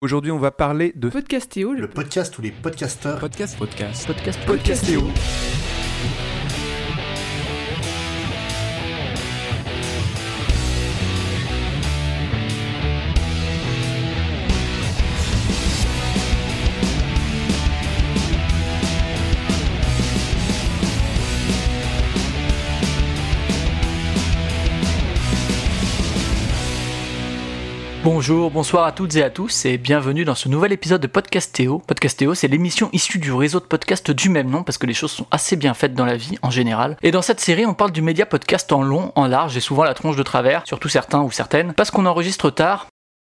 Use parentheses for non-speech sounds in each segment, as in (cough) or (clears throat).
Aujourd'hui, on va parler de Podcastéo, Le podcast ou les podcasteurs. podcast, podcast, podcast Podcastéo. Bonjour, bonsoir à toutes et à tous et bienvenue dans ce nouvel épisode de Podcastéo. Podcastéo, c'est l'émission issue du réseau de podcasts du même nom parce que les choses sont assez bien faites dans la vie en général. Et dans cette série, on parle du média podcast en long, en large et souvent la tronche de travers, surtout certains ou certaines, parce qu'on enregistre tard,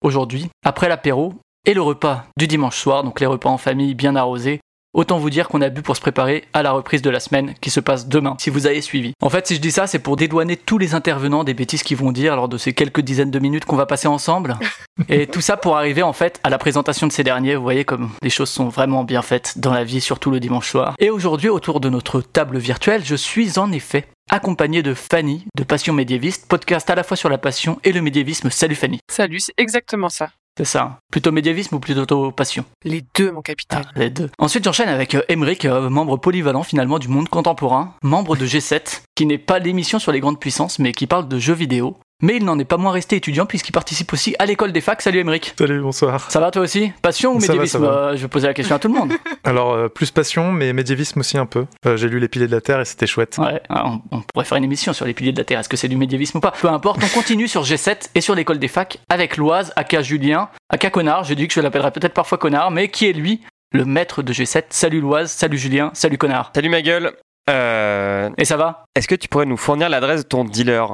aujourd'hui, après l'apéro et le repas du dimanche soir, donc les repas en famille bien arrosés, Autant vous dire qu'on a bu pour se préparer à la reprise de la semaine qui se passe demain, si vous avez suivi. En fait, si je dis ça, c'est pour dédouaner tous les intervenants des bêtises qu'ils vont dire lors de ces quelques dizaines de minutes qu'on va passer ensemble. (laughs) Et tout ça pour arriver en fait à la présentation de ces derniers. Vous voyez comme les choses sont vraiment bien faites dans la vie, surtout le dimanche soir. Et aujourd'hui, autour de notre table virtuelle, je suis en effet accompagné de Fanny de Passion Médiéviste, podcast à la fois sur la passion et le médiévisme. Salut Fanny. Salut, c'est exactement ça. C'est ça. Plutôt médiévisme ou plutôt passion? Les deux, mon capitaine. Ah, les deux. Ensuite, j'enchaîne avec euh, Emeric, euh, membre polyvalent finalement du monde contemporain, membre de G7, qui n'est pas l'émission sur les grandes puissances, mais qui parle de jeux vidéo. Mais il n'en est pas moins resté étudiant puisqu'il participe aussi à l'école des facs. Salut Emeric. Salut, bonsoir. Ça va toi aussi? Passion ou Ça médiévisme va. Euh, Je vais poser la question à tout le monde. (laughs) Alors, euh, plus passion, mais médiévisme aussi un peu. Euh, J'ai lu Les Piliers de la Terre et c'était chouette. Ouais, ah, on, on pourrait faire une émission sur les piliers de la Terre. Est-ce que c'est du médiévisme ou pas? Peu importe, on continue sur G7 et sur l'école des facs avec Loise, aka Julien, aka Connard. J'ai dit que je l'appellerais peut-être parfois Connard, mais qui est lui le maître de G7 Salut Loise, salut Julien, salut Connard. Salut ma gueule. Euh, Et ça va Est-ce que tu pourrais nous fournir l'adresse de ton dealer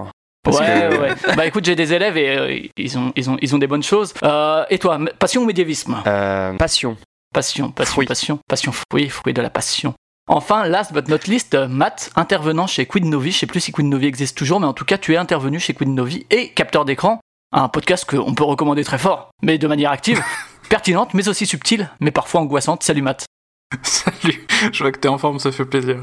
Parce ouais, que- ouais. (laughs) Bah écoute, j'ai des élèves et euh, ils, ont, ils, ont, ils ont des bonnes choses. Euh, et toi, passion ou médiévisme Euh, passion. Passion, passion, Fruit. passion, passion, fruit, fruit de la passion. Enfin, last but not least, euh, Matt, intervenant chez Quid Novi. Je sais plus si Quid Novi existe toujours, mais en tout cas, tu es intervenu chez Quid Novi et capteur d'écran, un podcast qu'on peut recommander très fort, mais de manière active, (laughs) pertinente, mais aussi subtile, mais parfois angoissante. Salut Matt. (laughs) Salut, je vois que t'es en forme, ça fait plaisir.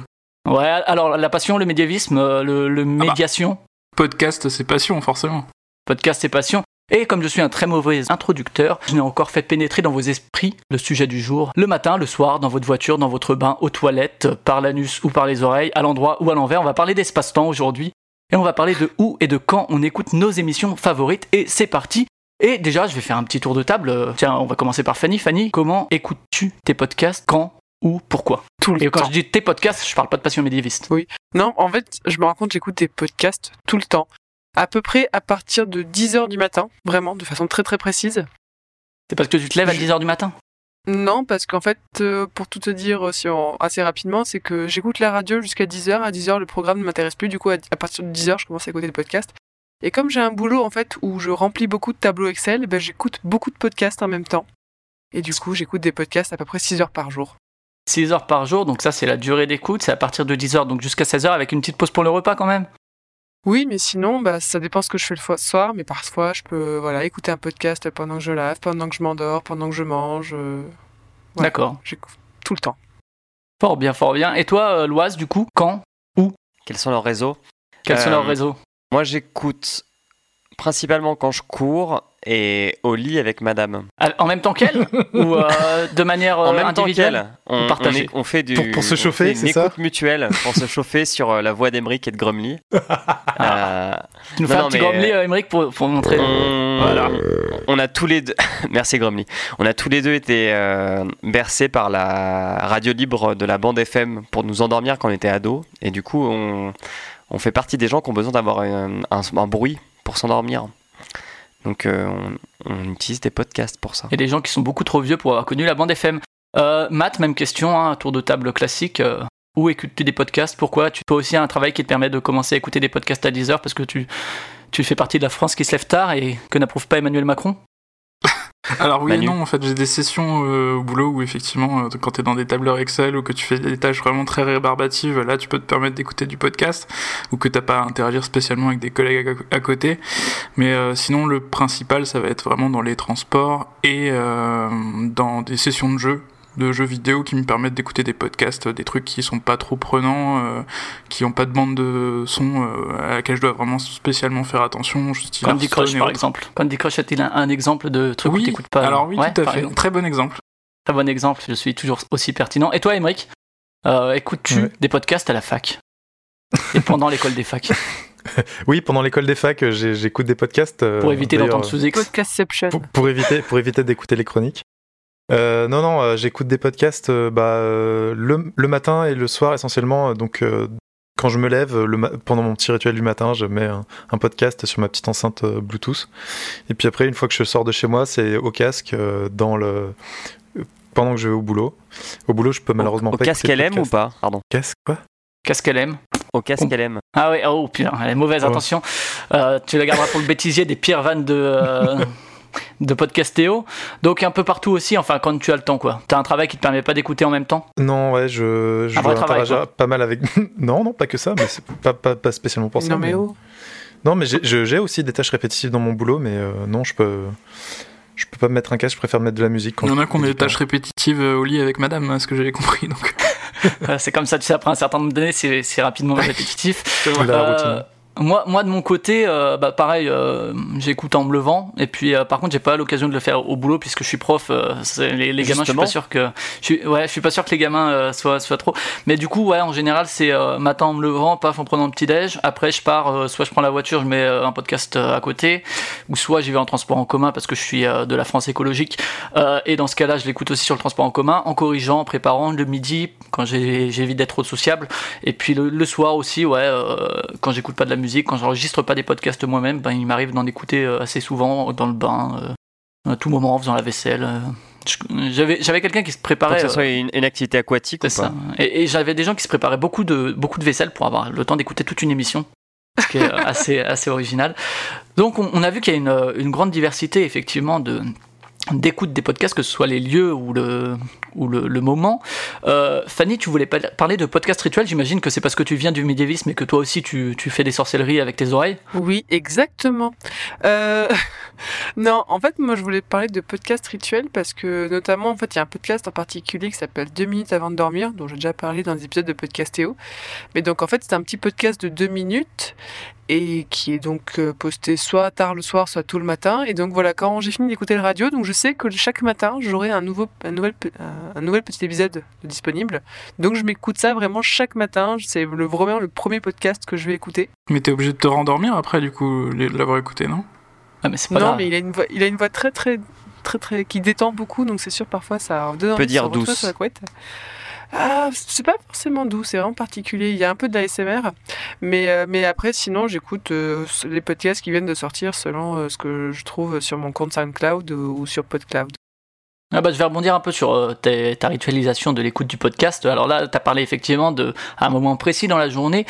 Ouais, alors la passion, le médiévisme, euh, le, le médiation, Podcast, c'est passion, forcément. podcast c'est passion. Et comme je suis un très mauvais introducteur, je n'ai encore fait pénétrer dans vos esprits le sujet du jour, le matin, le soir, dans votre voiture, dans votre bain, aux toilettes, par l'anus ou par les oreilles, à l'endroit ou à l'envers. On va parler d'espace-temps aujourd'hui. Et on va parler de où et de quand on écoute nos émissions favorites. Et c'est parti. Et déjà, je vais faire un petit tour de table. Euh, Tiens, on va commencer par Fanny. Fanny, comment écoutes-tu tes podcasts? Quand? Où Pourquoi Tout le Et quand temps. je dis tes podcasts, je parle pas de passion médiéviste. Non, en fait, je me rends compte, j'écoute des podcasts tout le temps. À peu près à partir de 10h du matin, vraiment, de façon très très précise. C'est parce que tu te lèves à Je- 10h du matin? Non, parce qu'en fait, euh, pour tout te dire euh, si on- assez rapidement, c'est que j'écoute la radio jusqu'à 10h. À 10h, le programme ne m'intéresse plus. Du coup, à, à partir de 10h, je commence à écouter des podcasts. Et comme j'ai un boulot, en fait, où je remplis beaucoup de tableaux Excel, ben, j'écoute beaucoup de podcasts en même temps. Et du coup, j'écoute des podcasts à peu près 6 heures par jour. 6 heures par jour, donc ça c'est la durée d'écoute, c'est à partir de 10 heures, donc jusqu'à 16 heures avec une petite pause pour le repas quand même. Oui, mais sinon, bah, ça dépend ce que je fais le soir, mais parfois je peux voilà, écouter un podcast pendant que je lave, pendant que je m'endors, pendant que je mange. euh, Ouais. D'accord. J'écoute tout le temps. Fort bien, fort bien. Et toi, euh, Loise, du coup, quand Quels sont leurs réseaux? Quels sont Euh, leurs réseaux? Moi j'écoute principalement quand je cours et au lit avec madame. Ah, En même temps qu'elle (laughs) Ou euh, de manière euh, en même temps individuelle on, on est- on fait du Pour- pour se on chauffer, c'est ça écoute mutuelle pour se chauffer (laughs) sur euh, la voix d'Emeric et de Grumly. Euh, Tu nous fais un petit grommelis, euh, Émeric, pour, pour montrer. on, Voilà. on a tous les deux, (laughs) merci Grumly, on a tous les deux été euh, bercés par la radio libre de la bande FM pour nous endormir quand on était ados. Et du coup, on, on fait partie des gens qui ont besoin d'avoir un, un- un bruit pour s'endormir. Donc, euh, on, utilise des podcasts pour ça. A des gens qui sont beaucoup trop vieux pour avoir connu la bande FM. Euh, Matt, même question, hein, tour de table classique. euh, où écoutes-tu des podcasts? Pourquoi? Tu as aussi un travail qui te permet de commencer à écouter des podcasts à 10 heures parce que tu, tu fais partie de la France qui se lève tard et que n'approuve pas Emmanuel Macron? Alors oui Manu. et non, en fait, j'ai des sessions euh, au boulot où effectivement, euh, quand t'es dans des tableurs Excel ou que tu fais des tâches vraiment très rébarbatives, là, tu peux te permettre d'écouter du podcast ou que t'as pas à interagir spécialement avec des collègues à, à côté. Mais euh, sinon, le principal, ça va être vraiment dans les transports et euh, dans des sessions de jeu de jeux vidéo qui me permettent d'écouter des podcasts, des trucs qui sont pas trop prenants, euh, qui ont pas de bande de son euh, à laquelle je dois vraiment spécialement faire attention. Candy Crush par exemple. Candy Crush est-il un, un exemple de truc où Oui, t'écoutes pas alors oui, Ouais, tout à fait. exemple. Très bon exemple. Très bon exemple, je suis toujours aussi pertinent. Et toi, Emmerich euh, Écoutes-tu Ouais. des podcasts à la fac Et pendant l'école des facs (laughs) Oui, pendant l'école des facs, j'ai- j'écoute des podcasts. euh, Pour éviter d'entendre sous X Podcastception. pour, pour éviter, pour éviter d'écouter les chroniques. Euh, non, non, euh, j'écoute des podcasts euh, bah, euh, le, le matin et le soir essentiellement. euh, Donc, euh, quand je me lève, le pendant mon petit rituel du matin, je mets un, un podcast sur ma petite enceinte euh, Bluetooth. Et puis après, une fois que je sors de chez moi, c'est au casque, euh, dans le... pendant que je vais au boulot. Au boulot, je peux malheureusement Au pas casque écouter de LM ou pas Pardon? Casque, quoi? Qu'elle aime Au casque LM. Ah ouais, oh putain, elle est mauvaise, Oh. attention. Euh, tu la garderas pour le bêtisier des pires vannes de, euh, (laughs) de podcastéo. Donc un peu partout aussi, enfin quand tu as le temps quoi. T'as un travail qui te permet pas d'écouter en même temps? Non, ouais, je, je pas mal avec. (laughs) non, non, pas que ça, mais c'est pas, pas, pas spécialement pour ça. Non mais oh. Non, mais j'ai- aussi des tâches répétitives dans mon boulot, mais euh, non, je peux. Je peux pas me mettre un casque, je préfère mettre de la musique. Quand Il y en a qui ont des tâches répétitives euh, au lit avec madame, à ce que j'avais compris. Donc. (laughs) C'est comme ça, tu sais, après un certain nombre d'années, c'est c'est rapidement répétitif. La Euh, routine. Moi, moi, de mon côté, euh, bah, pareil, euh, j'écoute en me levant. Et puis, euh, par contre, j'ai pas l'occasion de le faire au boulot puisque je suis prof. les, les gamins, je suis pas sûr que, je suis, ouais, je suis pas sûr que les gamins soient, soient trop. Mais du coup, ouais, en général, c'est matin en me levant, paf, en prenant le petit déj. Après, je pars, soit je prends la voiture, je mets un podcast à côté, ou soit j'y vais en transport en commun parce que je suis de la France écologique. Et dans ce cas-là, je l'écoute aussi sur le transport en commun, en corrigeant, en préparant le midi quand j'ai- j'évite d'être trop sociable. Et puis le, le soir aussi, ouais, quand j'écoute pas de la musique, quand j'enregistre pas des podcasts moi-même, ben, il m'arrive d'en écouter euh, assez souvent dans le bain, euh, à tout moment en faisant la vaisselle. euh. J'avais j'avais quelqu'un qui se préparait. que ce euh, soit une, une activité aquatique ou pas ça. Et, et j'avais des gens qui se préparaient beaucoup de, beaucoup de vaisselle pour avoir le temps d'écouter toute une émission. Ce qui est euh, (laughs) assez, assez original. Donc, on, on a vu qu'il y a une, euh, une grande diversité, effectivement, de d'écoute des podcasts, que ce soit les lieux ou le, ou le, le moment. Euh, Fanny, tu voulais pa- parler de podcast rituel, j'imagine que c'est parce que tu viens du médiévisme et que toi aussi tu, tu fais des sorcelleries avec tes oreilles. Oui, exactement. Euh, (laughs) non, en fait, moi, je voulais parler de podcast rituel parce que, notamment, en fait, il y a un podcast en particulier qui s'appelle 2 minutes avant de dormir, dont j'ai déjà parlé dans des épisodes de Podcastéo. Mais donc, en fait, c'est un petit podcast de 2 minutes et qui est donc euh, posté soit tard le soir, soit tôt le matin. Et donc, voilà, quand j'ai fini d'écouter le radio, donc je sais que chaque matin, j'aurai un nouveau, un, nouvel, un, nouvel petit épisode de disponible. Donc, je m'écoute ça vraiment chaque matin. C'est le, vraiment le premier podcast que je vais écouter. Mais t'es obligé de te rendormir après, du coup, de l'avoir écouté, non? Ah, mais c'est pas Non, grave. mais il a une voix, il a une voix très très très très qui détend beaucoup, donc c'est sûr parfois ça donne peut dire douce. sur la couette. Ah, c'est pas forcément doux, c'est vraiment particulier. Il y a un peu de l'ASMR, mais euh, mais après sinon j'écoute euh, les podcasts qui viennent de sortir selon euh, ce que je trouve sur mon compte SoundCloud ou, sur PodCloud. Ah bah, je vais rebondir un peu sur ta ritualisation de l'écoute du podcast. Alors là, tu as parlé effectivement de à un moment précis dans la journée.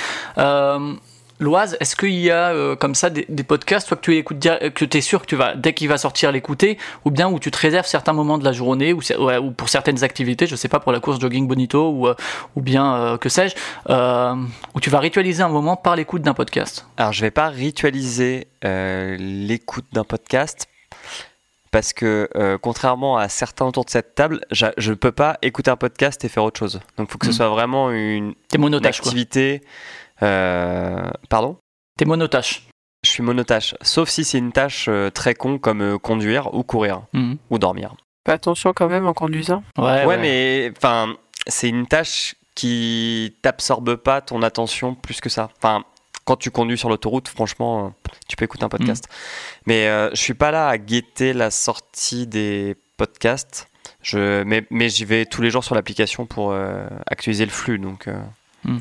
Euh, Loise, est-ce qu'il y a euh, comme ça des, des podcasts, toi que tu écoutes, dir- que tu es sûr que tu vas, dès qu'il va sortir, l'écouter, ou bien où tu te réserves certains moments de la journée, ou, c'est- ouais, ou pour certaines activités, je sais pas, pour la course jogging bonito, ou, euh, ou bien, euh, que sais-je, euh, où tu vas ritualiser un moment par l'écoute d'un podcast? Alors, je vais pas ritualiser euh, l'écoute d'un podcast parce que, euh, contrairement à certains autour de cette table, je ne peux pas écouter un podcast et faire autre chose. Donc, il faut que ce Mm. soit vraiment une, quoi. Euh, Pardon? T'es monotache. Je suis monotache, sauf si c'est une tâche euh, très con comme euh, conduire ou courir Mhm. ou dormir. Fais attention quand même en conduisant. Ouais, Ouais, mais enfin, c'est une tâche qui t'absorbe pas ton attention plus que ça. Enfin, quand tu conduis sur l'autoroute, franchement, tu peux écouter un podcast. Mais euh, je suis pas là à guetter la sortie des podcasts. Je, mais mais j'y vais tous les jours sur l'application pour euh, actualiser le flux. Donc, euh, Hmm.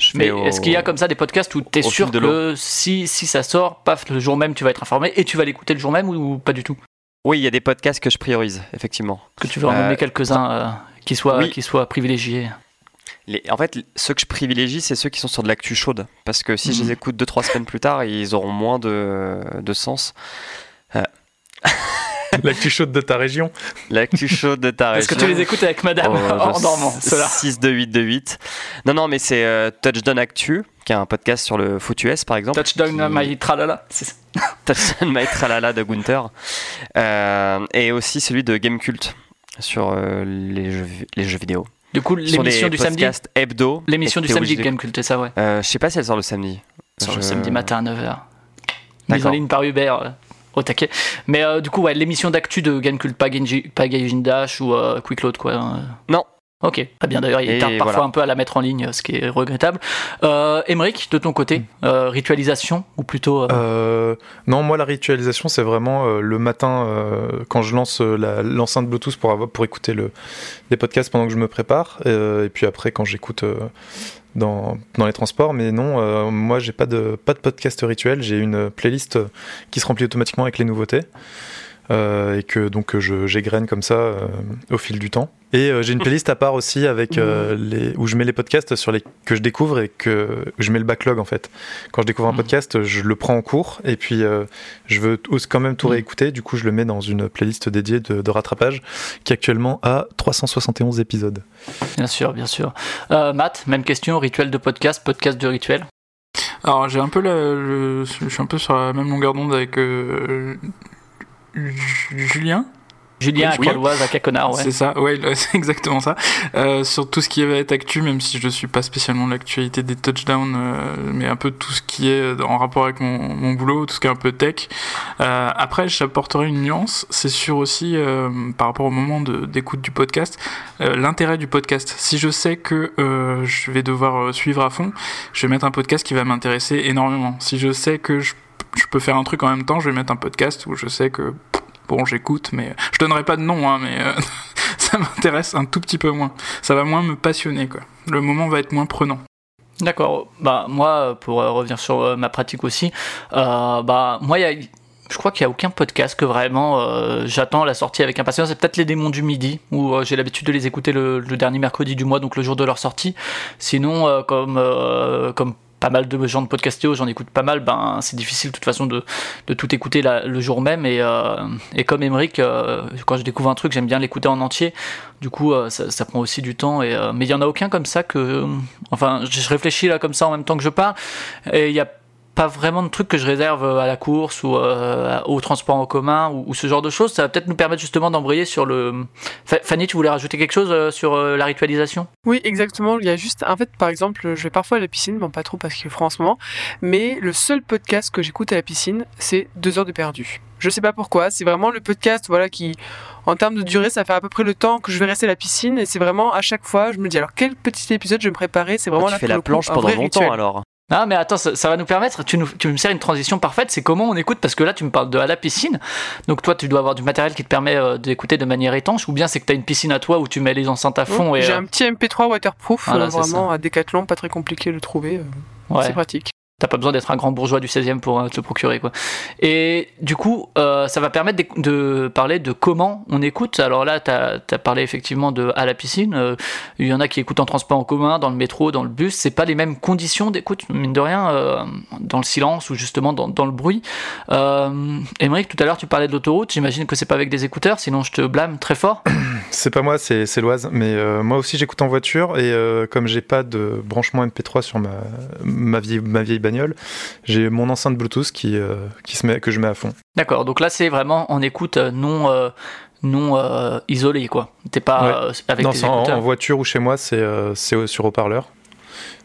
Je Mais est-ce qu'il y a comme ça des podcasts où t'es au sûr que si, si ça sort, paf, le jour même tu vas être informé et tu vas l'écouter le jour même ou, ou pas du tout? Oui, il y a des podcasts que je priorise, effectivement. Que tu veux en Euh, nommer quelques-uns euh, qui, soient, oui. qui soient privilégiés Les, en fait, ceux que je privilégie, c'est ceux qui sont sur de l'actu chaude. Parce que si je Mhm. les écoute 2-3 semaines plus tard, ils auront moins de, de sens. (laughs) (laughs) L'actu chaude de ta région. L'actu chaude de ta Est-ce que tu région. les écoutes avec madame Oh, (laughs) en dormant ceux-là 6 de 8 de 8. Non, non, mais c'est euh, Touchdown Actu, qui est un podcast sur le foot US, par exemple. Touchdown qui- my tralala. c'est- (laughs) Touchdown My Tralala de Gunther. Euh, et aussi celui de Game Cult sur euh, les, jeux, les jeux vidéo. Du coup, l'émission du samedi. hebdo. L'émission du samedi de Gamecult, c'est ça, ouais. Euh, je sais pas si elle sort le samedi. Sur le samedi matin à 9h. Mise en ligne par Hubert. Euh, Au taquet. Mais euh, du coup, ouais, l'émission d'actu de Gamecult, pas, Genji, pas Gaijin Dash ou euh, Quick Load, quoi. hein. Non. Ok, très bien. D'ailleurs, il tarde parfois voilà. un peu à la mettre en ligne, ce qui est regrettable. Euh, Emeric, de ton côté, euh, ritualisation ou plutôt. euh, Euh, non, moi la ritualisation c'est vraiment euh, le matin euh, quand je lance euh, la- l'enceinte Bluetooth pour avoir, pour écouter le, les podcasts pendant que je me prépare euh, et puis après quand j'écoute euh, dans, les transports. Mais non, euh, moi j'ai pas de pas de podcast rituel. J'ai une playlist qui se remplit automatiquement avec les nouveautés. Euh, et que donc j'égrène comme ça euh, au fil du temps. Et euh, j'ai une (laughs) playlist à part aussi avec euh, les où je mets les podcasts sur les que je découvre et que je mets le backlog en fait. Quand je découvre un Mhm. podcast, je le prends en cours et puis euh, je veux quand même tout Mhm. réécouter. Du coup, je le mets dans une playlist dédiée de, de rattrapage qui actuellement a 371 épisodes. Bien sûr, bien sûr. Euh, Matt, même question, rituel de podcast, podcast de rituel? Alors j'ai un peu la, le- je suis un peu sur la même longueur d'onde avec euh, Julien? Julien Oui, à oui. Caloise, à Caconard, ouais. C'est ça, ouais, c'est (laughs) exactement ça. Euh, sur tout ce qui va être actu, même si je suis pas spécialement l'actualité des touchdowns, euh, mais un peu tout ce qui est en rapport avec mon, mon boulot, tout ce qui est un peu tech. Euh, après, j'apporterai une nuance, c'est sûr aussi euh, par rapport au moment de- d'écoute du podcast, euh, l'intérêt du podcast. Si je sais que euh, je vais devoir euh, suivre à fond, je vais mettre un podcast qui va m'intéresser énormément. Si je sais que je, je peux faire un truc en même temps, je vais mettre un podcast où je sais que bon, j'écoute, mais je donnerai pas de nom, hein, mais euh, (laughs) ça m'intéresse un tout petit peu moins. Ça va moins me passionner, quoi. Le moment va être moins prenant. D'accord. Bah moi, pour euh, revenir sur euh, ma pratique aussi, bah moi, y a- je crois qu'il n'y a aucun podcast que vraiment j'attends la sortie avec impatience. C'est peut-être les démons du midi où j'ai l'habitude de les écouter le, le dernier mercredi du mois, donc le jour de leur sortie. Sinon, comme comme pas mal de gens de podcastéo, j'en écoute pas mal, ben c'est difficile de toute façon de, de tout écouter la- le jour même. Et, euh, et comme Emeric, euh, quand je découvre un truc, j'aime bien l'écouter en entier. Du coup, euh, ça, prend aussi du temps. Et, euh, mais il y en a aucun comme ça que. Enfin, je je réfléchis là comme ça en même temps que je parle. Et il y a pas vraiment de trucs que je réserve à la course ou euh, au transport en commun ou, ou ce genre de choses. Ça va peut-être nous permettre justement d'embrayer sur le. Fa- Fanny, tu voulais rajouter quelque chose euh, sur euh, la ritualisation? Oui, exactement. Il y a juste, en fait, par exemple, je vais parfois à la piscine, bon, pas trop parce qu'il est froid en ce moment, mais le seul podcast que j'écoute à la piscine, c'est deux heures de perdu. Je sais pas pourquoi, c'est vraiment le podcast, voilà, qui, en termes de durée, ça fait à peu près le temps que je vais rester à la piscine, et c'est vraiment à chaque fois, je me dis, alors quel petit épisode je vais me préparer, c'est vraiment Ah, tu là fais la coup, planche pendant longtemps rituel. alors. Ah mais attends, ça, ça va nous permettre, tu, nous, tu me sers une transition parfaite, c'est comment on écoute, parce que là tu me parles de à la piscine, donc toi tu dois avoir du matériel qui te permet euh, d'écouter de manière étanche, ou bien c'est que tu as une piscine à toi où tu mets les enceintes à fond et... J'ai euh, un petit MP3 waterproof, Voilà, euh, vraiment à Decathlon, pas très compliqué de le trouver, ouais. c'est pratique. T'as pas besoin d'être un grand bourgeois du 16e pour euh, te le procurer quoi. Et du coup, euh, ça va permettre de, parler de comment on écoute. Alors là, t'as as parlé effectivement de à la piscine. Euh, Il y en a qui écoutent en transport en commun, dans le métro, dans le bus. C'est pas les mêmes conditions d'écoute, mine de rien, dans le silence ou justement dans, dans le bruit. Euh, tout à l'heure, tu parlais de l'autoroute. J'imagine que c'est pas avec des écouteurs, sinon je te blâme très fort. (coughs) C'est pas moi, c'est Loise. Mais moi aussi, j'écoute en voiture et comme j'ai pas de branchement MP3 sur ma, ma, vieille, ma vieille bagnole, j'ai mon enceinte Bluetooth qui, euh, qui se met, que je mets à fond. D'accord. Donc là, c'est vraiment en écoute euh, non euh, non euh, isolée quoi. T'es pas Ouais. euh, avec non, c'est en, voiture ou chez moi, c'est euh, c'est sur haut-parleur.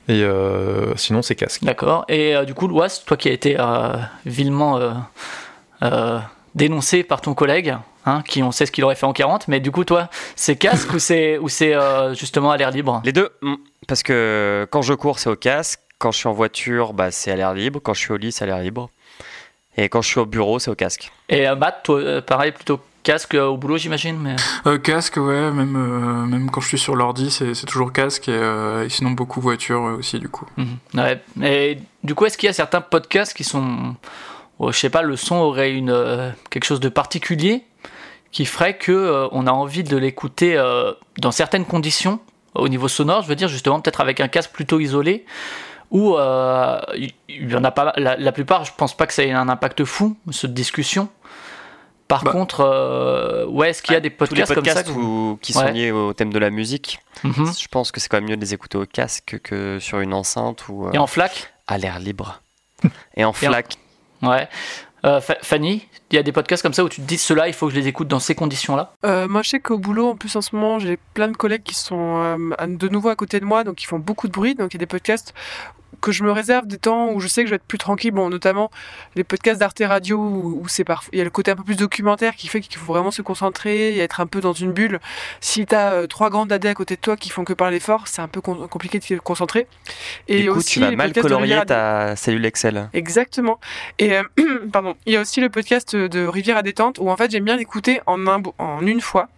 Et euh, sinon, c'est casque. D'accord. Et euh, du coup, Loas, toi qui as été euh, vilement euh, euh, dénoncé par ton collègue, hein, qui on sait ce qu'il aurait fait en 40, mais du coup, toi, c'est casque ou c'est ou c'est euh, justement à l'air libre? Les deux, mm, parce que quand je cours, c'est au casque. Quand je suis en voiture, bah, c'est à l'air libre. Quand je suis au lit, c'est à l'air libre. Et quand je suis au bureau, c'est au casque. Et euh, Matt, toi, euh, pareil, plutôt casque euh, au boulot, j'imagine. Mais... Euh, casque, ouais, même, euh, même quand je suis sur l'ordi, c'est c'est toujours casque, et, euh, et sinon beaucoup voiture euh, aussi, du coup. Mhm. Ouais. Et du coup, est-ce qu'il y a certains podcasts qui sont, oh, je sais pas, le son aurait une euh, quelque chose de particulier qui ferait que euh, on a envie de l'écouter euh, dans certaines conditions au niveau sonore, je veux dire justement peut-être avec un casque plutôt isolé ou euh, il il y en a pas la, la plupart je pense pas que ça ait un impact fou cette discussion par Bah. contre euh, ouais est-ce qu'il y a des Tous les podcasts, podcasts comme ça où- qui sont Ouais. liés au thème de la musique, Mhm. je pense que c'est quand même mieux de les écouter au casque que sur une enceinte ou euh, et en flac à l'air libre. (laughs) Et en Et en- flac, Ouais. Euh, Fa- Fanny, il y a des podcasts comme ça où tu te dis ceux-là, il faut que je les écoute dans ces conditions-là? Euh, moi, je sais qu'au boulot, en plus, en ce moment, j'ai plein de collègues qui sont euh, de nouveau à côté de moi, donc ils font beaucoup de bruit. Donc, il y a des podcasts que je me réserve des temps où je sais que je vais être plus tranquille. Bon, notamment les podcasts d'Arte Radio où, où c'est parfois il y a le côté un peu plus documentaire qui fait qu'il faut vraiment se concentrer et être un peu dans une bulle. Si tu as trois grandes AD à côté de toi qui font que parler fort, c'est un peu compliqué de se concentrer. Et du coup, aussi tu vas mal colorier ta cellule Excel. Exactement. Et euh, (clears throat) pardon, il y a aussi le podcast de Rivière à détente où en fait j'aime bien l'écouter en, un, en une fois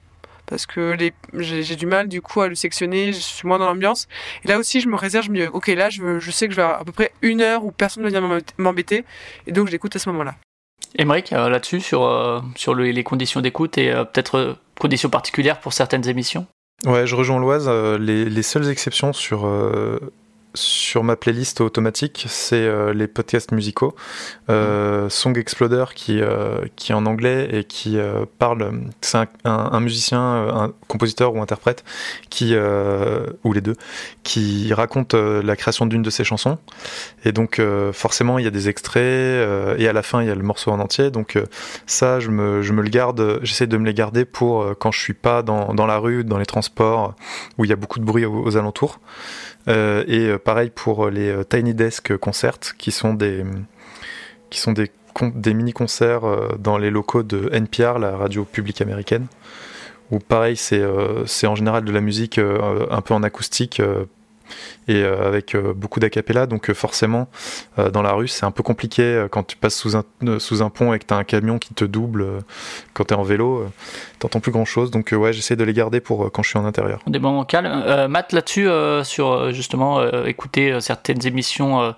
parce que les- j'ai j'ai du mal du coup à le sectionner, je suis moins dans l'ambiance. Et là aussi je me réserve, je me dis ok là je, je sais que je vais avoir à peu près une heure où personne ne vient m'embêter- m'embêter et donc je l'écoute à ce moment-là. Émeric, euh, là-dessus, sur, euh, sur le- les conditions d'écoute et euh, peut-être conditions particulières pour certaines émissions? Ouais, je rejoins Loise. les, les seules exceptions sur, euh, sur ma playlist automatique, c'est euh, les podcasts musicaux. Euh, Song Exploder, qui, euh, qui est en anglais et qui parle. C'est un, un- un musicien, un compositeur ou interprète, qui, ou les deux, qui raconte la création d'une de ses chansons. Et donc, forcément, il y a des extraits et à la fin, il y a le morceau en entier. Donc, ça, je me, je me le garde, j'essaie de me les garder pour quand je suis pas dans, dans la rue, dans les transports, où il y a beaucoup de bruit aux, aux alentours. Euh, et euh, pareil pour les euh, Tiny Desk Concerts, qui sont des, qui sont des, des mini-concerts dans les locaux de NPR, la radio publique américaine. Où pareil, c'est en général de la musique un peu en acoustique et euh, avec euh, beaucoup d'acapella. Donc euh, forcément, dans la rue, c'est un peu compliqué quand tu passes sous un, pont et que tu un camion qui te double quand tu es en vélo. T'entends plus grand-chose. Donc euh, ouais, j'essaie de les garder pour quand je suis en intérieur. Des moments calmes. Matt, là-dessus, sur justement écouter certaines émissions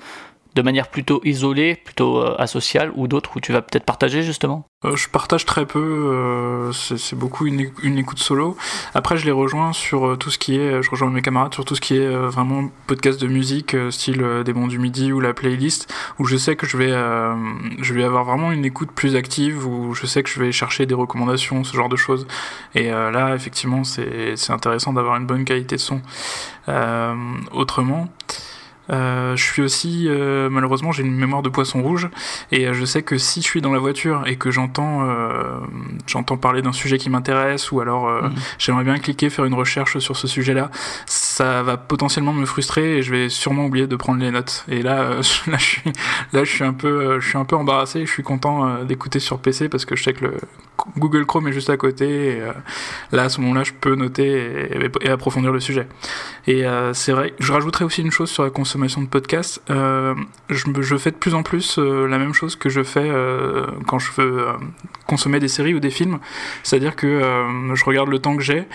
de manière plutôt isolée, plutôt euh, asociale, ou d'autres où tu vas peut-être partager justement? Euh, je partage très peu, euh, c'est beaucoup une, éc- une écoute solo. Après, je les rejoins sur tout ce qui est, je rejoins mes camarades sur tout ce qui est vraiment podcast de musique, style des bons du midi ou la playlist, où je sais que je vais, je vais avoir vraiment une écoute plus active, où je sais que je vais chercher des recommandations, ce genre de choses. Et là, effectivement, c'est intéressant d'avoir une bonne qualité de son. Autrement. Euh, je suis aussi, euh, malheureusement, j'ai une mémoire de poisson rouge et euh, je sais que si je suis dans la voiture et que j'entends, euh, j'entends parler d'un sujet qui m'intéresse ou alors euh, Mhm. j'aimerais bien cliquer, faire une recherche sur ce sujet-là, ça va potentiellement me frustrer et je vais sûrement oublier de prendre les notes. Et là, euh, (laughs) là, je suis, là, je suis un peu, euh, je suis un peu embarrassé. Je suis content d'écouter sur PC parce que je sais que le Google Chrome est juste à côté. Et, euh, là, à ce moment-là, je peux noter et, et approfondir le sujet. Et euh, c'est vrai, je rajouterais aussi une chose sur la consommation de podcasts. Euh, je, fais de plus en plus la même chose que je fais quand je veux consommer des séries ou des films. C'est-à-dire que je regarde le temps que j'ai.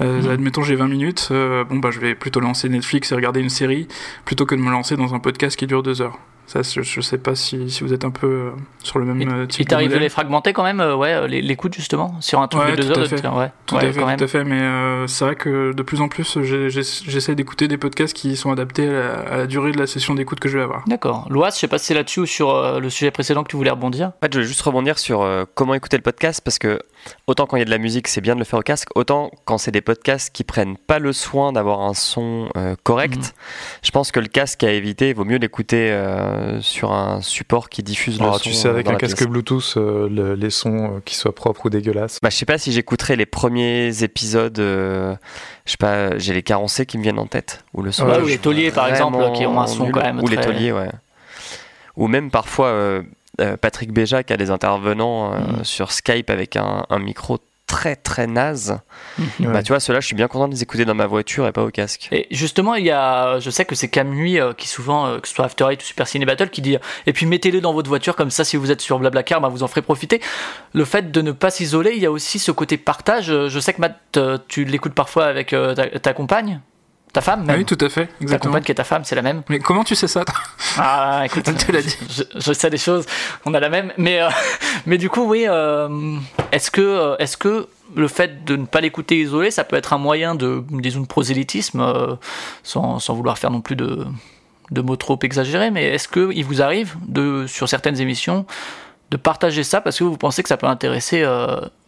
Mhm. Admettons, j'ai 20 minutes. bon, bah, je vais plutôt lancer Netflix et regarder une série plutôt que de me lancer dans un podcast qui dure deux heures. Ça, je, je sais pas si, si vous êtes un peu euh, sur le même euh, Il type de t'arrive de les fragmenter quand même, euh, ouais, euh, les- l'écoute justement, sur un truc Ouais, de deux tout à heures, fait. ouais, Tout ouais, à fait, quand même. tout à fait, mais euh, c'est vrai que de plus en plus, j'essaie d'écouter des podcasts qui sont adaptés à la, à la durée de la session d'écoute que je vais avoir. D'accord. Loas, je sais pas si c'est là-dessus ou sur euh, le sujet précédent que tu voulais rebondir. En fait, je veux juste rebondir sur euh, comment écouter le podcast parce que autant quand il y a de la musique, c'est bien de le faire au casque, autant quand c'est des podcasts qui prennent pas le soin d'avoir un son euh, correct, Mhm. je pense que le casque à éviter, il vaut mieux l'écouter euh, sur un support qui diffuse le Alors, son. Ah, tu sais, avec dans un casque pièce. Bluetooth, euh, le- les sons euh, qui soient propres ou dégueulasses. Bah, je sais pas si j'écouterai les premiers épisodes, euh, je sais pas, j'ai les carencés qui me viennent en tête. Ou le son. Ouais, ou les tauliers, par exemple, qui ont un son nul. quand même Ou les très- tauliers, ouais. Ou même parfois euh, euh, Patrick Béja qui a des intervenants euh, Mhm. sur Skype avec un, un micro très très naze. Ouais. Bah tu vois, ceux-là, je suis bien content de les écouter dans ma voiture et pas au casque. Et justement, il y a, je sais que c'est Cam Nuit euh, qui souvent, euh, que ce soit After Eight ou Super Ciné Battle, qui dit, et puis mettez-les dans votre voiture comme ça, si vous êtes sur Blablacar, bah, vous en ferez profiter. Le fait de ne pas s'isoler, il y a aussi ce côté partage. Euh, Je sais que Matt, tu l'écoutes parfois avec euh, ta, ta compagne, ta femme même. Oui, tout à fait, ta exactement. compagne qui est ta femme, c'est la même. Mais comment tu sais ça Ah, écoute, (laughs) Elle te l'a dit. Je, je sais des choses, on a la même. Mais, euh, (laughs) mais du coup, oui, euh, est-ce que, euh, est-ce que le fait de ne pas l'écouter isolé, ça peut être un moyen de, disons, de prosélytisme, euh, sans, sans vouloir faire non plus de, de mots trop exagérés, mais est-ce qu'il vous arrive, de, sur certaines émissions, de partager ça parce que vous pensez que ça peut intéresser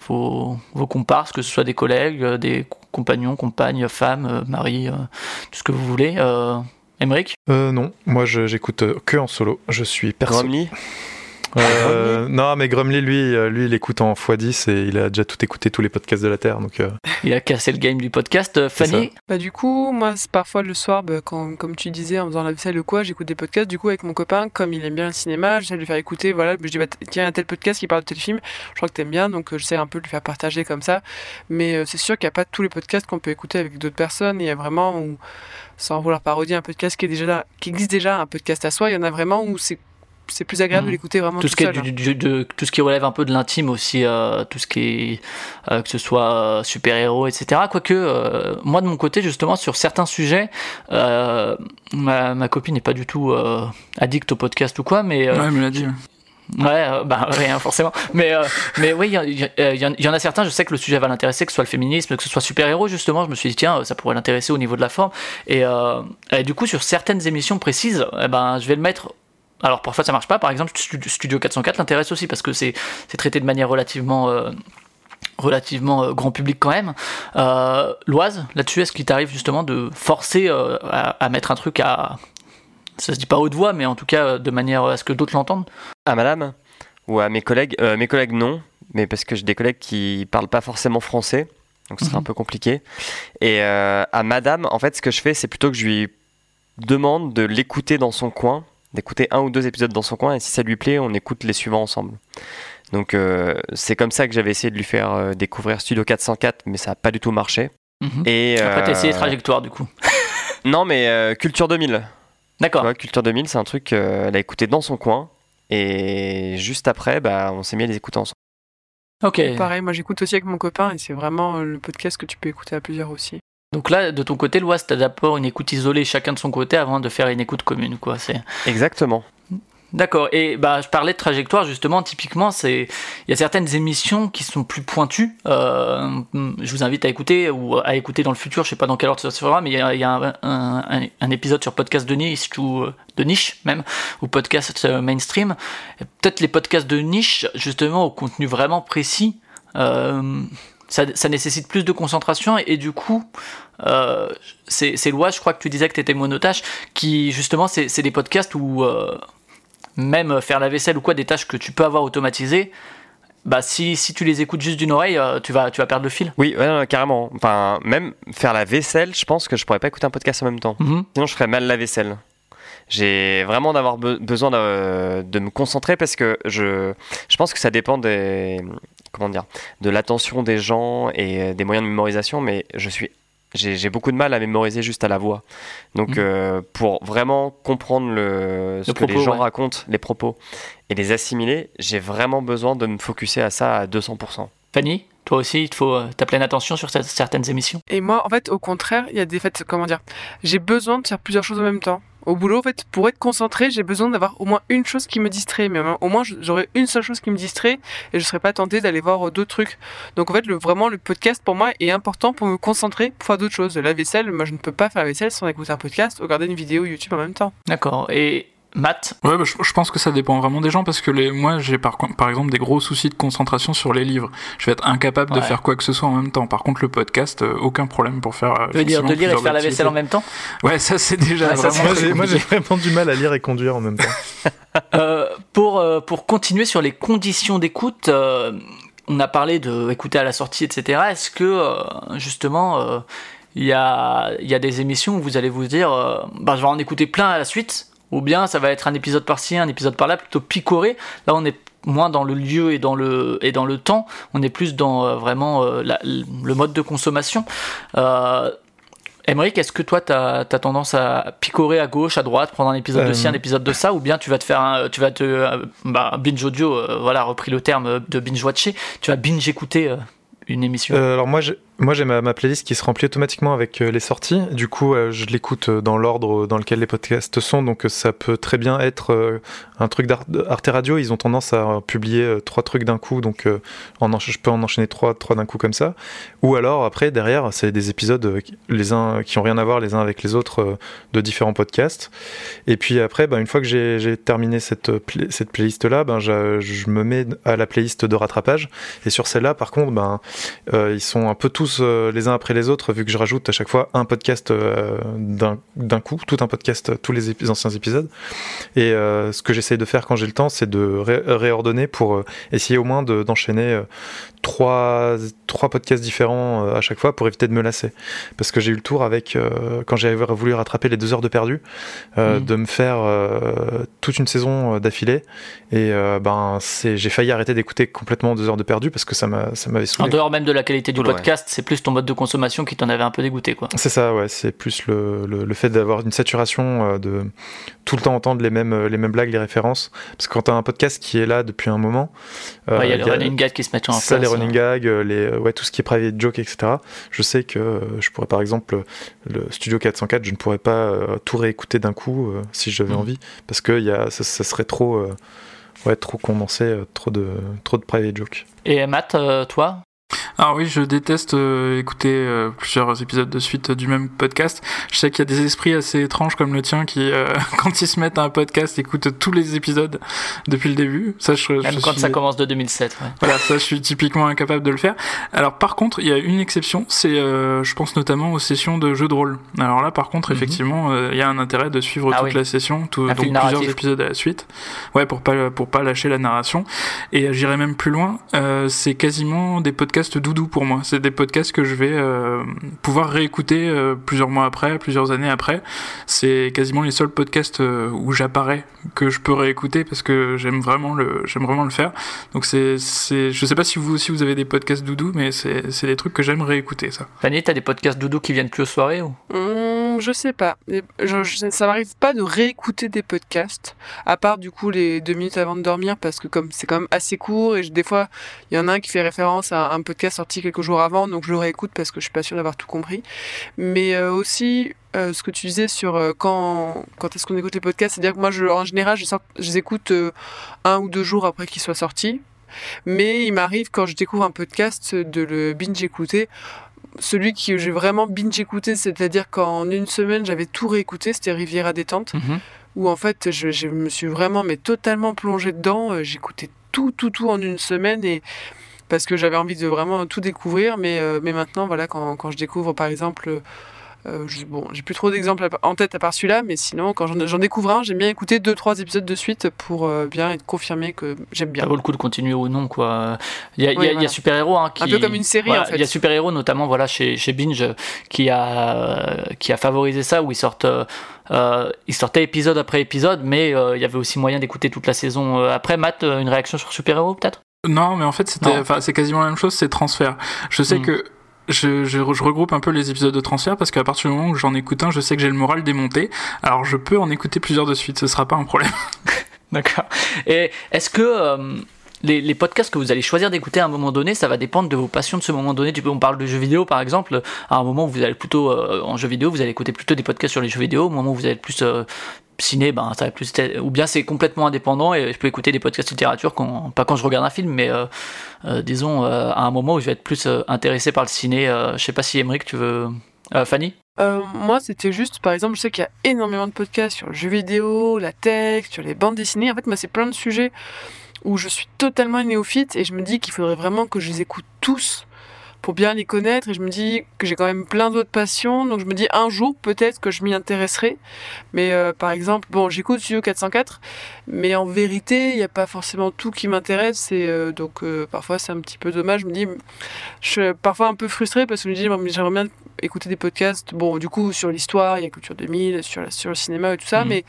vos, vos comparses, que ce soit des collègues, des compagnons, compagnes, femmes, euh, maris, euh, tout ce que vous voulez. Euh, Émeric Euh, non, moi je- j'écoute euh, que en solo. Je suis perso. Gromly Euh, non, mais Grumly, lui, euh, lui, il écoute en x10 et il a déjà tout écouté, tous les podcasts de la Terre. Donc, euh, Il a cassé le game du podcast. Fanny, Bah du coup, moi, c'est parfois le soir, bah, quand, comme tu disais, en faisant la vaisselle ou quoi, j'écoute des podcasts. Du coup, avec mon copain, comme il aime bien le cinéma, j'essaie de lui faire écouter. Voilà, je dis, bah, tiens, un tel podcast qui parle de tel film, je crois que t'aimes bien, donc euh, j'essaie un peu de lui faire partager comme ça. Mais euh, c'est sûr qu'il n'y a pas tous les podcasts qu'on peut écouter avec d'autres personnes. Il y a vraiment, où, sans vouloir parodier un podcast qui, est déjà là, qui existe déjà, un podcast à soi, il y en a vraiment où c'est c'est plus agréable de l'écouter vraiment tout tout, ce qui est seul. du- du- de, tout ce qui relève un peu de l'intime aussi, euh, tout ce qui est euh, que ce soit euh, super-héros, etc. Quoique, euh, moi de mon côté, justement, sur certains sujets, euh, ma, ma copine n'est pas du tout euh, addict au podcast ou quoi, mais euh, Ouais, elle me l'a dit. Ouais, euh, bah (laughs) rien forcément. Mais euh, mais oui, il y, en- il y en a certains. Je sais que le sujet va l'intéresser, que ce soit le féminisme, que ce soit super héros. Justement, je me suis dit tiens, ça pourrait l'intéresser au niveau de la forme. Et, euh, et du coup, sur certaines émissions précises, eh ben je vais le mettre. Alors parfois ça marche pas. Par exemple, Studio- Studio 404 l'intéresse aussi parce que c'est traité de manière relativement euh, relativement euh, grand public quand même. Euh, Loise, là-dessus, est-ce qu'il t'arrive justement de forcer à, à mettre un truc à ça se dit pas haute voix, mais en tout cas de manière à ce que d'autres l'entendent? À madame ou à mes collègues Mes collègues, non, mais parce que j'ai des collègues qui parlent pas forcément français, donc ce serait Mhm. un peu compliqué. Et à madame, en fait, ce que je fais, c'est plutôt que je lui demande de l'écouter dans son coin, d'écouter un ou deux épisodes dans son coin, et si ça lui plaît, on écoute les suivants ensemble. Donc euh, c'est comme ça que j'avais essayé de lui faire euh, découvrir Studio 404, mais ça n'a pas du tout marché. Mhm. Et Après, t'as essayé euh, trajectoire du coup. (laughs) Non, mais euh, Culture 2000. Tu D'accord. vois, Culture 2000, c'est un truc qu'elle a écouté dans son coin. Et juste après, bah, on s'est mis à les écouter ensemble. Ok. Pareil, moi j'écoute aussi avec mon copain et c'est vraiment le podcast que tu peux écouter à plusieurs aussi. Donc là, de ton côté, l'Oise, t'as d'abord une écoute isolée chacun de son côté avant de faire une écoute commune, quoi. C'est Exactement. d'accord. Et bah, je parlais de trajectoire justement. Typiquement, c'est il y a certaines émissions qui sont plus pointues. Euh, je vous invite à écouter ou à écouter dans le futur. Je sais pas dans quel ordre ça se fera, mais il y a, il y a un, un- un épisode sur podcast de niche ou euh, de niche même ou podcast euh, mainstream. Peut-être les podcasts de niche, justement, au contenu vraiment précis. euh, ça, ça nécessite plus de concentration et, et du coup, euh, c'est Lois, je crois que tu disais que tu étais monotache, qui justement, c'est des podcasts où euh, même faire la vaisselle ou quoi, des tâches que tu peux avoir automatisées, bah si, si tu les écoutes juste d'une oreille, euh, tu, vas, tu vas perdre le fil. Oui, ouais, non, carrément. Enfin, même faire la vaisselle, je pense que je pourrais pas écouter un podcast en même temps. Mhm. Sinon, je ferais mal la vaisselle. J'ai vraiment d'avoir be- besoin de, de me concentrer parce que je, je pense que ça dépend des comment dire de l'attention des gens et des moyens de mémorisation, mais je suis j'ai beaucoup de mal à mémoriser juste à la voix. Donc, Mhm. euh, pour vraiment comprendre le, ce Le que les propos, gens ouais. racontent, les propos, et les assimiler, j'ai vraiment besoin de me focuser à ça à 200%. Fanny, toi aussi, il te faut euh, ta pleine attention sur cer- certaines émissions? Et moi, en fait, au contraire, il y a des faits, comment dire, j'ai besoin de faire plusieurs choses en même temps. Au boulot, en fait, pour être concentré, j'ai besoin d'avoir au moins une chose qui me distrait. Mais au moins, j'aurais une seule chose qui me distrait et je serais pas tenté d'aller voir euh, d'autres trucs. Donc, en fait, le, vraiment, le podcast pour moi est important pour me concentrer pour faire d'autres choses. La vaisselle, moi, je ne peux pas faire la vaisselle sans écouter un podcast ou regarder une vidéo YouTube en même temps. D'accord. Et Matt, Ouais, bah, je, je pense que ça dépend vraiment des gens parce que les, moi, j'ai par, par exemple des gros soucis de concentration sur les livres. Je vais être incapable de faire quoi que ce soit en même temps. Par contre, le podcast, euh, aucun problème pour faire. euh, je veux dire de lire et faire la vaisselle en même temps. Ouais, ça c'est déjà Ouais, ça, vraiment. c'est moi, j'ai, moi, j'ai compliqué. vraiment du mal à lire et conduire en même temps. (laughs) (laughs) Euh, pour, euh, pour continuer sur les conditions d'écoute, euh, on a parlé de écouter à la sortie, etc. Est-ce que justement euh, il y, a, il y a des émissions où vous allez vous dire euh, bah, je vais en écouter plein à la suite ou bien ça va être un épisode par-ci, un épisode par-là, plutôt picoré. Là, on est moins dans le lieu et dans le, et dans le temps, on est plus dans euh, vraiment euh, la- le mode de consommation. Euh, est-ce que toi, tu as, tendance à picorer à gauche, à droite, prendre un épisode de ci, Euh, un épisode de ça, ou bien tu vas te faire un, tu vas te, euh, bah, binge audio, euh, voilà, repris le terme de binge watcher, tu vas binge écouter euh, une émission. Euh, alors moi j'ai, moi j'ai ma, playlist qui se remplit automatiquement avec euh, les sorties. Du coup, euh, je l'écoute euh, dans l'ordre dans lequel les podcasts sont. Donc ça peut très bien être un truc d'Ar- d'Arte Radio. Ils ont tendance à publier trois trucs d'un coup. Donc je peux en enchaîner trois, trois d'un coup comme ça. Ou alors après derrière, c'est des épisodes les uns qui ont rien à voir les uns avec les autres de différents podcasts. Et puis après, ben, une fois que j'ai, terminé cette, pla- cette playlist là, ben, je, me mets à la playlist de rattrapage. Et sur celle-là, par contre, ben, ils sont un peu tous euh, les uns après les autres, vu que je rajoute à chaque fois un podcast euh, d'un coup, tout un podcast, tous les anciens épisodes. Et euh, ce que j'essaye de faire quand j'ai le temps, c'est de ré- réordonner pour euh, essayer au moins de- d'enchaîner euh, trois, trois podcasts différents euh, à chaque fois pour éviter de me lasser. Parce que j'ai eu le tour avec, euh, quand j'avais voulu rattraper les deux heures de perdu, euh, Mhm. de me faire euh, toute une saison euh, d'affilée. Et euh, ben, c'est- j'ai failli arrêter d'écouter complètement deux heures de perdu parce que ça m'a- ça m'avait En saoulé. dehors même de la qualité du ouais. podcast, c'est plus ton mode de consommation qui t'en avait un peu dégoûté, quoi. C'est ça, ouais. C'est plus le, le, le fait d'avoir une saturation, euh, de tout le temps entendre les mêmes, les mêmes blagues, les références. Parce que quand t'as un podcast qui est là depuis un moment, Ouais, il y a les il y a- running gags qui se mettent en place. Running gags, euh, les, euh, ouais, tout ce qui est private joke, etc. Je sais que euh, je pourrais, par exemple, le Studio 404, je ne pourrais pas tout réécouter d'un coup si j'avais Mhm. envie, parce que y a, ça, ça serait trop, ouais, trop condensé, trop de, trop de private joke. Et Matt, toi? Alors oui, je déteste euh, écouter euh, plusieurs épisodes de suite euh, du même podcast. Je sais qu'il y a des esprits assez étranges comme le tien qui, euh, (laughs) quand ils se mettent à un podcast, écoutent tous les épisodes depuis le début. Ça, je, Même je quand suis- ça commence de 2007, ouais. Voilà, ça, je suis typiquement incapable de le faire. Alors, par contre, il y a une exception, c'est, euh, je pense notamment aux sessions de jeux de rôle. Alors là, par contre, Mhm. effectivement, euh, il y a un intérêt de suivre Ah toute oui. la session, tout, donc plusieurs narratif. épisodes à la suite. Ouais, pour pas pour pas lâcher la narration. Et j'irai même plus loin. euh, c'est quasiment des podcasts doudou pour moi. C'est des podcasts que je vais euh, pouvoir réécouter euh, plusieurs mois après, plusieurs années après. C'est quasiment les seuls podcasts euh, où j'apparais que je peux réécouter parce que j'aime vraiment le j'aime vraiment le faire. Donc c'est c'est je sais pas si vous aussi vous avez des podcasts doudou, mais c'est c'est des trucs que j'aime réécouter ça. Fanny, t'as des podcasts doudou qui viennent plus aux soirées ou? Hum, je sais pas. Je- je- ça m'arrive pas de réécouter des podcasts, à part du coup les deux minutes avant de dormir, parce que comme c'est quand même assez court, et je- des fois, il y en a un qui fait référence à un podcast sorti quelques jours avant, donc je le réécoute parce que je suis pas sûre d'avoir tout compris. Mais euh, aussi, euh, ce que tu disais sur euh, quand, quand est-ce qu'on écoute les podcasts, c'est-à-dire que moi, je, en général, je, sors- je les écoute un ou deux jours après qu'ils soient sortis. Mais il m'arrive quand je découvre un podcast de le binge écouter celui que j'ai vraiment binge écouté, c'est-à-dire qu'en une semaine j'avais tout réécouté, c'était Riviera détente, où en fait je, je me suis vraiment mais totalement plongé dedans. J'écoutais tout, tout, tout en une semaine et parce que j'avais envie de vraiment tout découvrir, mais, euh, mais maintenant voilà quand, quand je découvre par exemple euh, je- bon, j'ai plus trop d'exemples en tête à part celui-là, mais sinon, quand j'en j'en découvre un, j'aime bien écouter deux, trois épisodes de suite pour euh, bien être confirmé que j'aime bien. Ça vaut le coup de continuer ou non, quoi. Il y a, y y. Super Héros hein, qui. Un peu comme une série, Voilà, en fait. Il y a Super Héros, notamment voilà, chez, chez Binge, qui a, qui a favorisé ça, où ils sortent. euh, ils sortaient épisode après épisode, mais il y avait aussi moyen d'écouter toute la saison après. Matt, une réaction sur Super Héros, peut-être? Non, mais en fait, c'était, Non. enfin, c'est quasiment la même chose, c'est transfert. Je sais Mm. que je, je, je regroupe un peu les épisodes de transfert parce qu'à partir du moment où j'en écoute un, je sais que j'ai le moral démonté. Alors je peux en écouter plusieurs de suite, ce sera pas un problème. (laughs) D'accord. Et est-ce que euh, les, podcasts que vous allez choisir d'écouter à un moment donné, ça va dépendre de vos passions de ce moment donné On parle de jeux vidéo par exemple. À un moment où vous allez plutôt euh, en jeux vidéo, vous allez écouter plutôt des podcasts sur les jeux vidéo. Au moment où vous allez plus euh, ciné, ben ça va plus ou bien c'est complètement indépendant et je peux écouter des podcasts littérature quand, pas quand je regarde un film, mais euh, disons à un moment où je vais être plus intéressé par le ciné. Je sais pas si Emmerich tu veux. Fanny? Moi, c'était juste, par exemple, je sais qu'il y a énormément de podcasts sur le jeu vidéo, la tech, sur les bandes dessinées. En fait, moi, c'est plein de sujets où je suis totalement néophyte et je me dis qu'il faudrait vraiment que je les écoute tous pour bien les connaître. Et je me dis que j'ai quand même plein d'autres passions. Donc, je me dis un jour, peut-être que je m'y intéresserai. Mais euh, par exemple, bon, j'écoute Studio 404, mais en vérité, il n'y a pas forcément tout qui m'intéresse. Et euh, donc, euh, parfois, c'est un petit peu dommage. Je me dis, je suis parfois un peu frustrée parce que je me dis, j'aimerais bien écouter des podcasts, bon, du coup, sur l'histoire, il y a Culture 2000, sur, la- sur le cinéma et tout ça, Mhm. mais,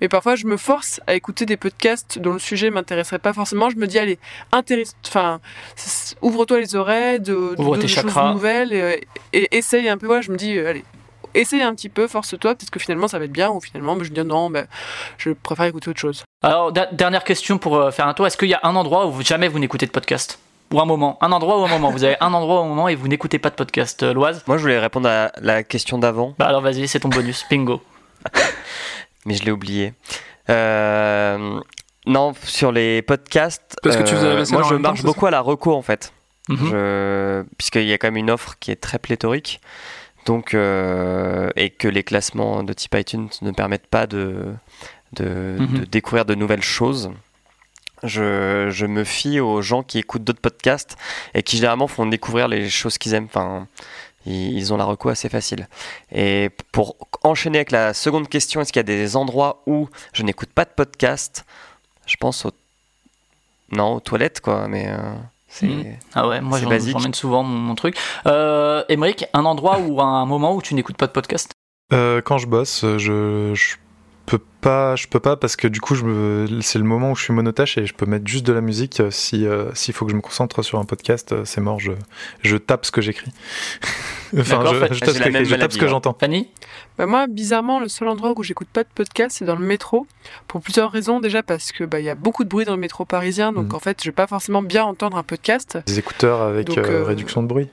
mais parfois, je me force à écouter des podcasts dont le sujet m'intéresserait pas forcément. Je me dis, allez, intéresse, enfin, s- ouvre-toi les oreilles, de, de, Ouvre de tes choses nouvelles, et, et essaye un peu, voilà, je me dis, euh, allez, essaye un petit peu, force-toi, peut-être que finalement, ça va être bien, ou finalement, je me dis, non, bah, je préfère écouter autre chose. Alors, dernière question pour faire un tour. Est-ce qu'il y a un endroit où jamais vous n'écoutez de podcast? Ou un moment Un endroit ou un moment Vous avez un endroit ou un moment et vous n'écoutez pas de podcast. Euh, Loise Moi, je voulais répondre à la question d'avant, Bah alors vas-y, c'est ton bonus. Bingo. (laughs) mais je l'ai oublié. Euh, non, sur les podcasts, Parce que tu faisais la vaisselle moi en je même temps, marche c'est beaucoup à la reco en fait. Mhm. Je- Puisqu'il y a quand même une offre qui est très pléthorique. Donc, euh, et que les classements de type iTunes ne permettent pas de, de, Mhm. de découvrir de nouvelles choses. Je, je me fie aux gens qui écoutent d'autres podcasts et qui généralement font découvrir les choses qu'ils aiment. Enfin, ils, ils ont la reco assez facile. Et pour enchaîner avec la seconde question, est-ce qu'il y a des endroits où je n'écoute pas de podcast? Je pense aux... Non, aux toilettes, quoi, mais... euh, c'est... Mhm. Ah ouais, moi j'emmène souvent mon, mon truc. Euh, Émeric, un endroit ou un moment où tu n'écoutes pas de podcast? Euh, quand je bosse, je, je peux pas, je peux pas parce que du coup, je me, c'est le moment où je suis monotache et je peux mettre juste de la musique. euh, Si euh, s'il faut que je me concentre sur un podcast, euh, c'est mort. Je, je tape ce que j'écris. (laughs) enfin, je, tape ce que même j'écris, je tape maladie, ce que hein. j'entends. Fanny? Bah moi, bizarrement, le seul endroit où j'écoute pas de podcast, c'est dans le métro. Pour plusieurs raisons. Déjà parce que bah, il y a beaucoup de bruit dans le métro parisien, donc Mhm. en fait, je vais pas forcément bien entendre un podcast. Des écouteurs avec Donc, euh, euh, réduction de bruit.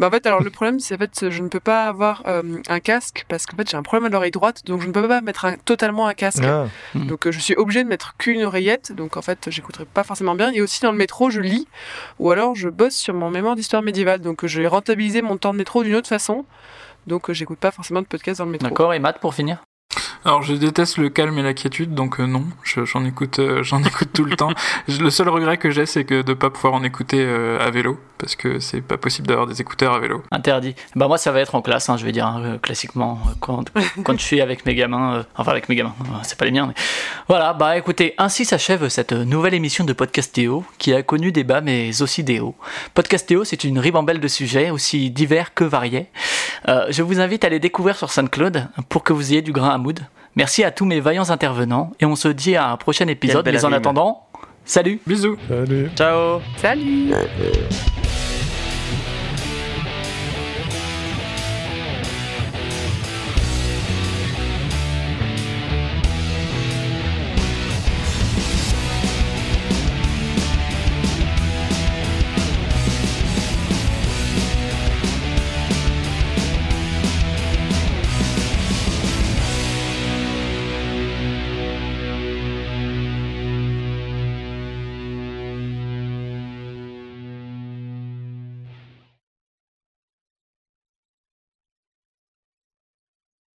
Bah en fait, alors le problème, c'est en fait, je ne peux pas avoir euh, un casque parce qu'en fait, j'ai un problème à l'oreille droite, donc je ne peux pas mettre un- totalement un casque. Ah, Donc euh, je suis obligée de mettre qu'une oreillette, donc en fait j'écouterai pas forcément bien. Et aussi dans le métro je lis, ou alors je bosse sur mon mémoire d'histoire médiévale, donc je vais rentabiliser mon temps de métro d'une autre façon. Donc euh, j'écoute pas forcément de podcast dans le métro. D'accord, et Matt pour finir? Alors je déteste le calme et la quiétude, donc euh, non, je- j'en écoute, euh, (laughs) j'en écoute tout le temps. Je- Le seul regret que j'ai, c'est que de pas pouvoir en écouter euh, à vélo, parce que c'est pas possible d'avoir des écouteurs à vélo. Interdit. Bah moi ça va être en classe, hein, je vais dire hein, classiquement quand, (laughs) quand je suis avec mes gamins, euh, enfin avec mes gamins, euh, c'est pas les miens. Mais... Voilà, bah écoutez, ainsi s'achève cette nouvelle émission de Podcastéo qui a connu des bas mais aussi des hauts. Podcastéo c'est une ribambelle de sujets aussi divers que variés. Euh, je vous invite à les découvrir sur SoundCloud pour que vous ayez du grain à moudre. Merci à tous mes vaillants intervenants et on se dit à un prochain épisode. Mais en attendant, salut Bisous salut. Ciao Salut